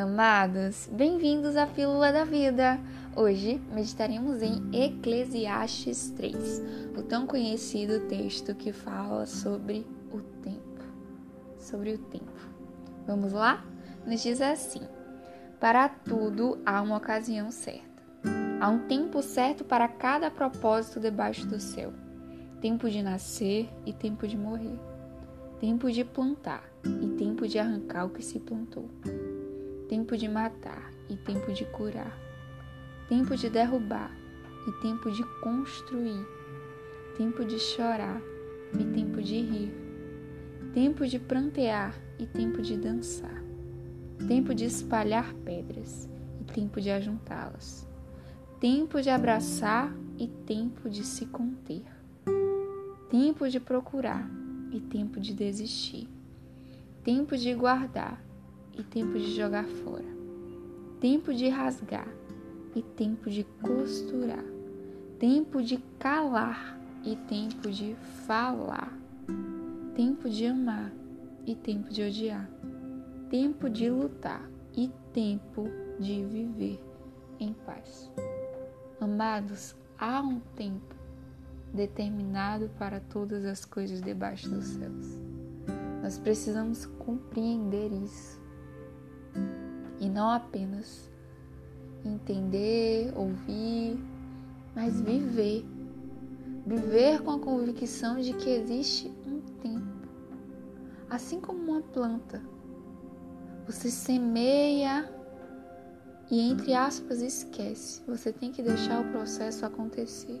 Amados, bem-vindos à Pílula da Vida. Hoje meditaremos em Eclesiastes 3, o tão conhecido texto que fala sobre o tempo. Sobre o tempo. Vamos lá? Nos diz assim: Para tudo há uma ocasião certa. Há um tempo certo para cada propósito debaixo do céu. Tempo de nascer e tempo de morrer. Tempo de plantar e tempo de arrancar o que se plantou tempo de matar e tempo de curar, tempo de derrubar e tempo de construir, tempo de chorar e tempo de rir, tempo de prantear e tempo de dançar, tempo de espalhar pedras e tempo de ajuntá-las, tempo de abraçar e tempo de se conter, tempo de procurar e tempo de desistir, tempo de guardar e tempo de jogar fora, tempo de rasgar e tempo de costurar, tempo de calar e tempo de falar, tempo de amar e tempo de odiar, tempo de lutar e tempo de viver em paz. Amados, há um tempo determinado para todas as coisas debaixo dos céus. Nós precisamos compreender isso e não apenas entender, ouvir, mas viver. Viver com a convicção de que existe um tempo. Assim como uma planta, você semeia e, entre aspas, esquece. Você tem que deixar o processo acontecer.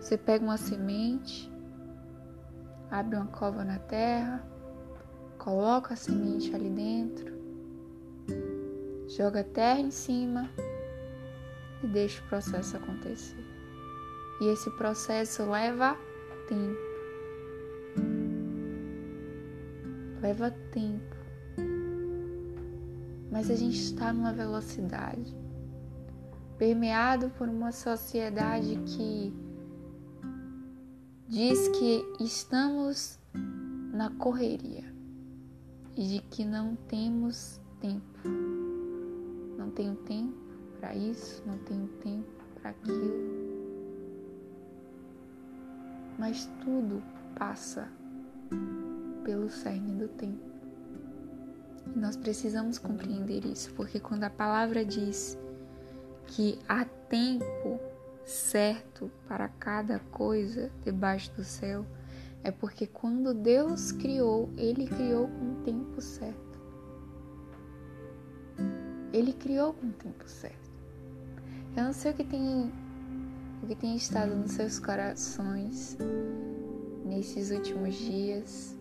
Você pega uma semente, abre uma cova na terra, coloca a semente ali dentro, joga terra em cima e deixa o processo acontecer. E esse processo leva tempo. Leva tempo. Mas a gente está numa velocidade permeado por uma sociedade que diz que estamos na correria e de que não temos tempo não tenho tempo para isso, não tenho tempo para aquilo. Mas tudo passa pelo cerne do tempo. E nós precisamos compreender isso, porque quando a palavra diz que há tempo certo para cada coisa debaixo do céu, é porque quando Deus criou, Ele criou com o tempo certo. Ele criou com o tempo certo. Eu não sei o que tem o que tem estado nos seus corações nesses últimos dias,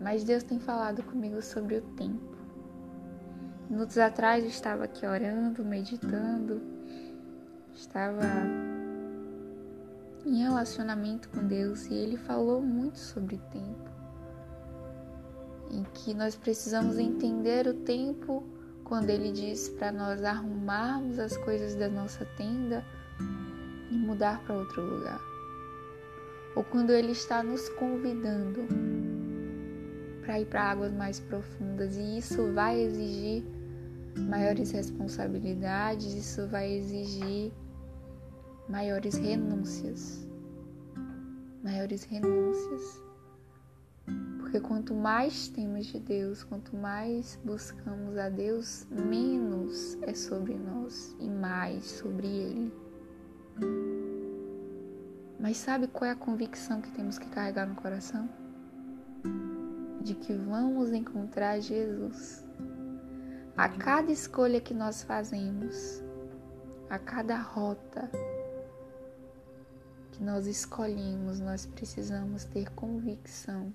mas Deus tem falado comigo sobre o tempo. Minutos atrás eu estava aqui orando, meditando, estava em relacionamento com Deus e Ele falou muito sobre tempo, em que nós precisamos entender o tempo quando ele diz para nós arrumarmos as coisas da nossa tenda e mudar para outro lugar. Ou quando ele está nos convidando para ir para águas mais profundas e isso vai exigir maiores responsabilidades, isso vai exigir maiores renúncias. Maiores renúncias porque quanto mais temos de Deus, quanto mais buscamos a Deus, menos é sobre nós e mais sobre Ele. Mas sabe qual é a convicção que temos que carregar no coração? De que vamos encontrar Jesus. A cada escolha que nós fazemos, a cada rota que nós escolhemos, nós precisamos ter convicção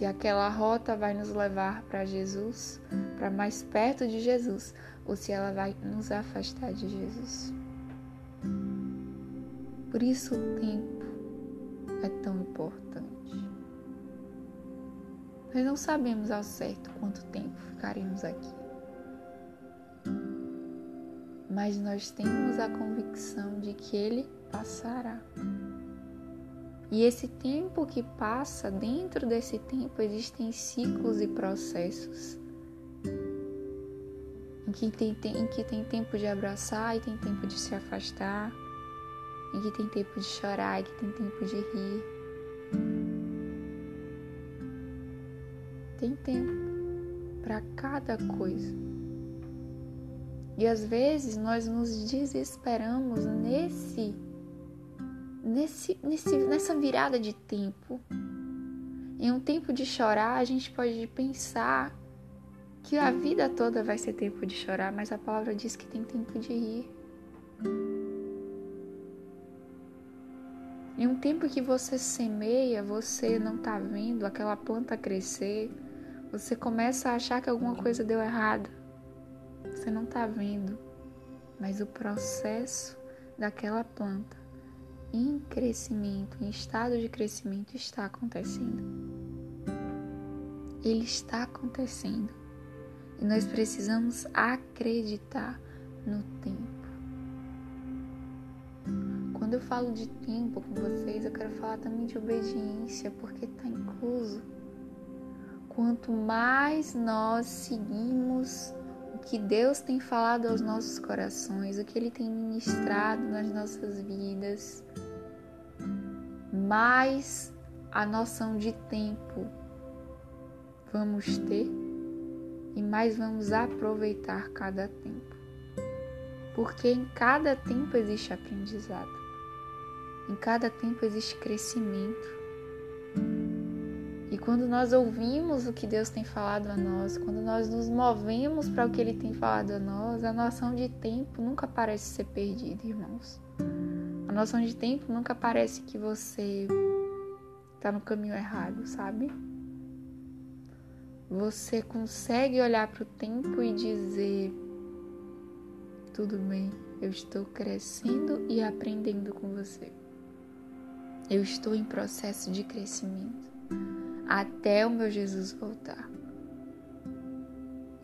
se aquela rota vai nos levar para Jesus, para mais perto de Jesus, ou se ela vai nos afastar de Jesus. Por isso o tempo é tão importante. Nós não sabemos ao certo quanto tempo ficaremos aqui. Mas nós temos a convicção de que ele passará. E esse tempo que passa, dentro desse tempo existem ciclos e processos em que tem, em que tem tempo de abraçar e tem tempo de se afastar, em que tem tempo de chorar e que tem tempo de rir. Tem tempo para cada coisa. E às vezes nós nos desesperamos nesse, nesse, nesse, nessa virada de tempo. Em um tempo de chorar, a gente pode pensar que a vida toda vai ser tempo de chorar, mas a palavra diz que tem tempo de rir. Em um tempo que você semeia, você não está vendo aquela planta crescer, você começa a achar que alguma coisa deu errado. Você não está vendo, mas o processo daquela planta em crescimento, em estado de crescimento, está acontecendo. Ele está acontecendo. E nós precisamos acreditar no tempo. Quando eu falo de tempo com vocês, eu quero falar também de obediência, porque está incluso. Quanto mais nós seguimos que Deus tem falado aos nossos corações, o que Ele tem ministrado nas nossas vidas, mais a noção de tempo vamos ter e mais vamos aproveitar cada tempo. Porque em cada tempo existe aprendizado, em cada tempo existe crescimento. E quando nós ouvimos o que Deus tem falado a nós, quando nós nos movemos para o que Ele tem falado a nós, a noção de tempo nunca parece ser perdida, irmãos. A noção de tempo nunca parece que você está no caminho errado, sabe? Você consegue olhar para o tempo e dizer: tudo bem, eu estou crescendo e aprendendo com você. Eu estou em processo de crescimento até o meu Jesus voltar.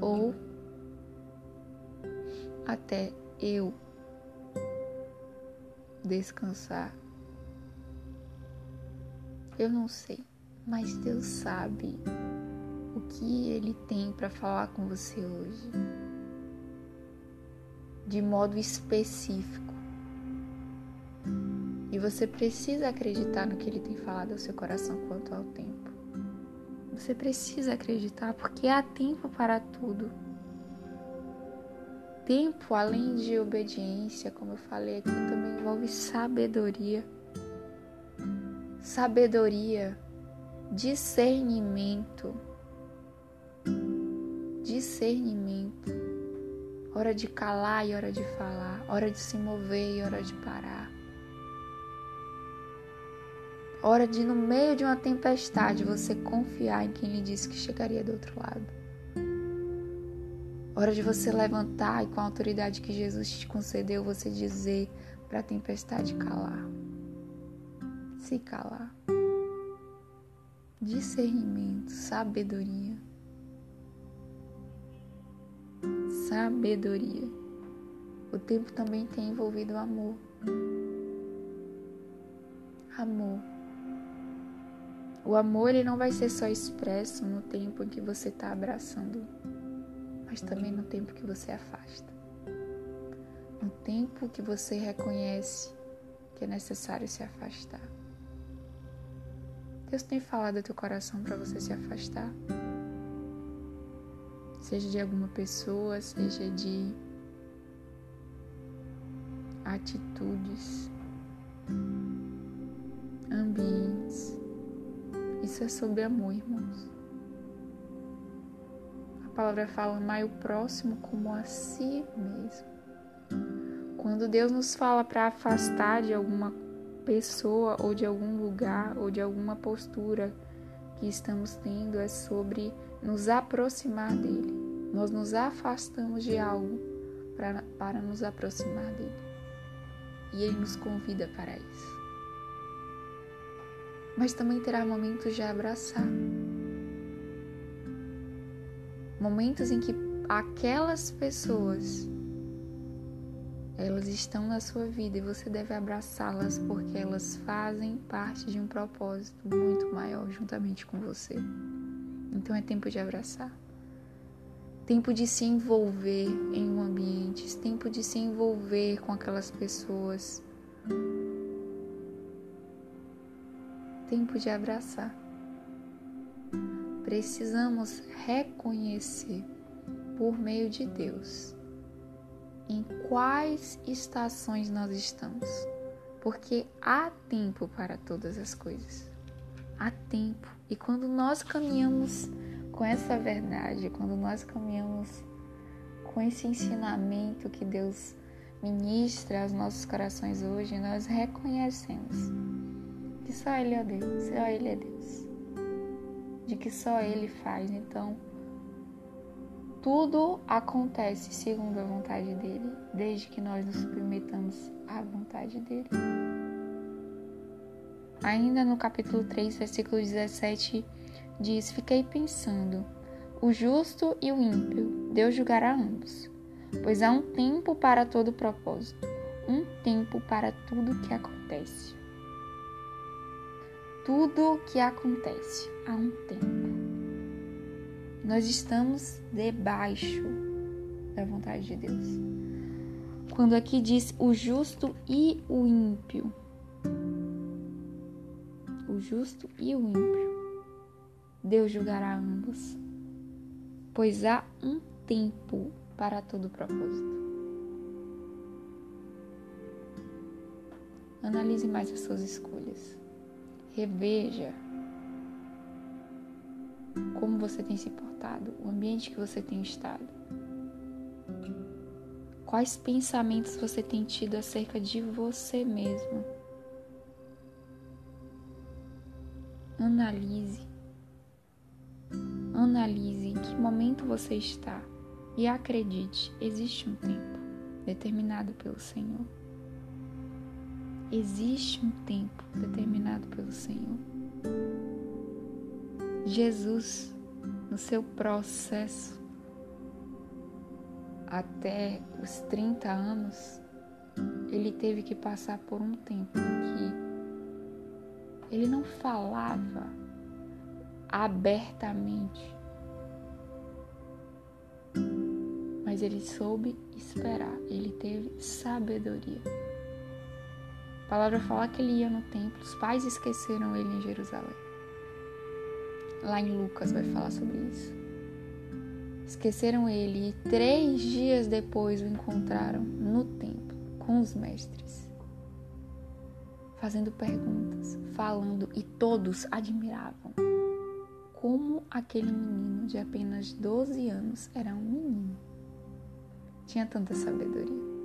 Ou até eu descansar. Eu não sei, mas Deus sabe o que Ele tem para falar com você hoje, de modo específico. E você precisa acreditar no que Ele tem falado ao seu coração quanto ao tempo. Você precisa acreditar porque há tempo para tudo. Tempo, além de obediência, como eu falei aqui, também envolve sabedoria. Sabedoria, discernimento. Discernimento. Hora de calar e hora de falar. Hora de se mover e hora de parar. Hora de, no meio de uma tempestade, você confiar em quem lhe disse que chegaria do outro lado. Hora de você levantar e com a autoridade que Jesus te concedeu, você dizer para a tempestade calar. Se calar. Discernimento, sabedoria. Sabedoria. O tempo também tem envolvido amor. Amor o amor ele não vai ser só expresso no tempo em que você está abraçando, mas também no tempo que você afasta. No tempo que você reconhece que é necessário se afastar. Deus tem falado ao teu coração para você se afastar. Seja de alguma pessoa, seja de atitudes, ambientes isso é sobre amor, irmãos. A palavra fala: amai o próximo como a si mesmo. Quando Deus nos fala para afastar de alguma pessoa ou de algum lugar ou de alguma postura que estamos tendo, é sobre nos aproximar dele. Nós nos afastamos de algo para, para nos aproximar dele. E ele nos convida para isso mas também terá momentos de abraçar. Momentos em que aquelas pessoas elas estão na sua vida e você deve abraçá-las porque elas fazem parte de um propósito muito maior juntamente com você. Então é tempo de abraçar. tempo de se envolver em um ambiente, tempo de se envolver com aquelas pessoas, tempo de abraçar. Precisamos reconhecer por meio de Deus em quais estações nós estamos, porque há tempo para todas as coisas. Há tempo. E quando nós caminhamos com essa verdade, quando nós caminhamos com esse ensinamento que Deus ministra aos nossos corações hoje, nós reconhecemos que só Ele é Deus, só Ele é Deus, de que só Ele faz. Então, tudo acontece segundo a vontade dele, desde que nós nos submetamos à vontade dele. Ainda no capítulo 3, versículo 17, diz: Fiquei pensando, o justo e o ímpio, Deus julgará ambos, pois há um tempo para todo propósito, um tempo para tudo que acontece. Tudo que acontece há um tempo. Nós estamos debaixo da vontade de Deus. Quando aqui diz o justo e o ímpio, o justo e o ímpio, Deus julgará ambos, pois há um tempo para todo propósito. Analise mais as suas escolhas. Reveja como você tem se portado, o ambiente que você tem estado. Quais pensamentos você tem tido acerca de você mesmo? Analise. Analise em que momento você está e acredite, existe um tempo determinado pelo Senhor. Existe um tempo determinado pelo Senhor. Jesus, no seu processo até os 30 anos, ele teve que passar por um tempo em que ele não falava abertamente, mas ele soube esperar, ele teve sabedoria. A palavra fala que ele ia no templo, os pais esqueceram ele em Jerusalém. Lá em Lucas vai falar sobre isso. Esqueceram ele e três dias depois o encontraram no templo com os mestres, fazendo perguntas, falando e todos admiravam como aquele menino de apenas 12 anos era um menino. Tinha tanta sabedoria.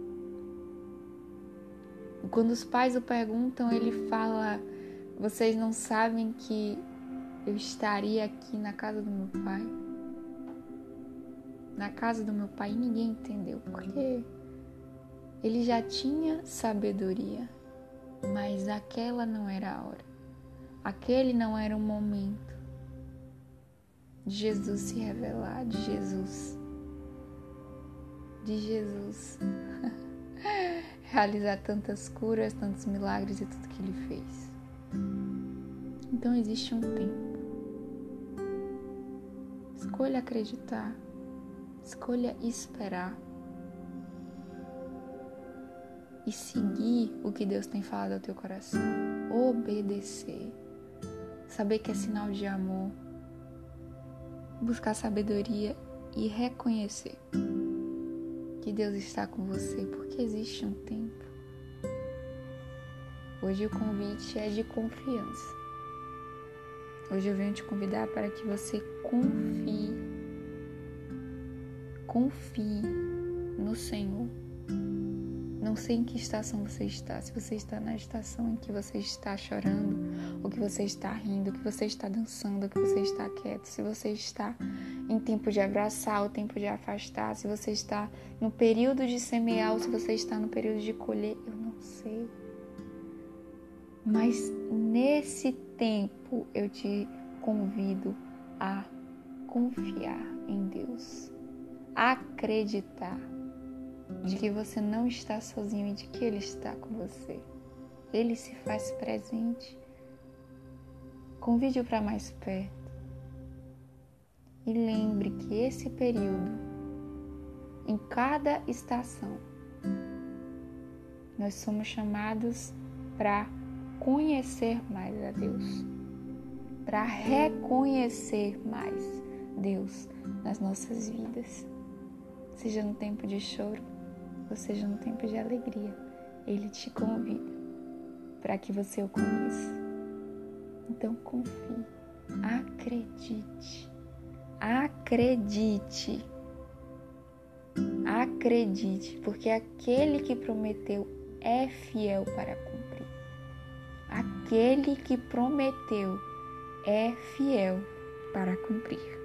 Quando os pais o perguntam, ele fala: Vocês não sabem que eu estaria aqui na casa do meu pai. Na casa do meu pai ninguém entendeu, porque ele já tinha sabedoria, mas aquela não era a hora. Aquele não era o momento de Jesus se revelar, de Jesus. De Jesus realizar tantas curas, tantos milagres e tudo que ele fez. Então existe um tempo Escolha acreditar. Escolha esperar. E seguir o que Deus tem falado ao teu coração. Obedecer. Saber que é sinal de amor. Buscar sabedoria e reconhecer que Deus está com você, porque existe um tempo. Hoje o convite é de confiança. Hoje eu venho te convidar para que você confie. Confie no Senhor. Não sei em que estação você está. Se você está na estação em que você está chorando, ou que você está rindo, ou que você está dançando, ou que você está quieto, se você está em tempo de abraçar, ou tempo de afastar, se você está no período de semear, ou se você está no período de colher, eu não sei. Mas nesse tempo eu te convido a confiar em Deus, a acreditar de que você não está sozinho e de que Ele está com você. Ele se faz presente. Convide-o para mais perto. E lembre que esse período em cada estação. Nós somos chamados para conhecer mais a Deus, para reconhecer mais Deus nas nossas vidas, seja no tempo de choro ou seja no tempo de alegria. Ele te convida para que você o conheça. Então confie, acredite, acredite, acredite, porque aquele que prometeu é fiel para cumprir. Aquele que prometeu é fiel para cumprir.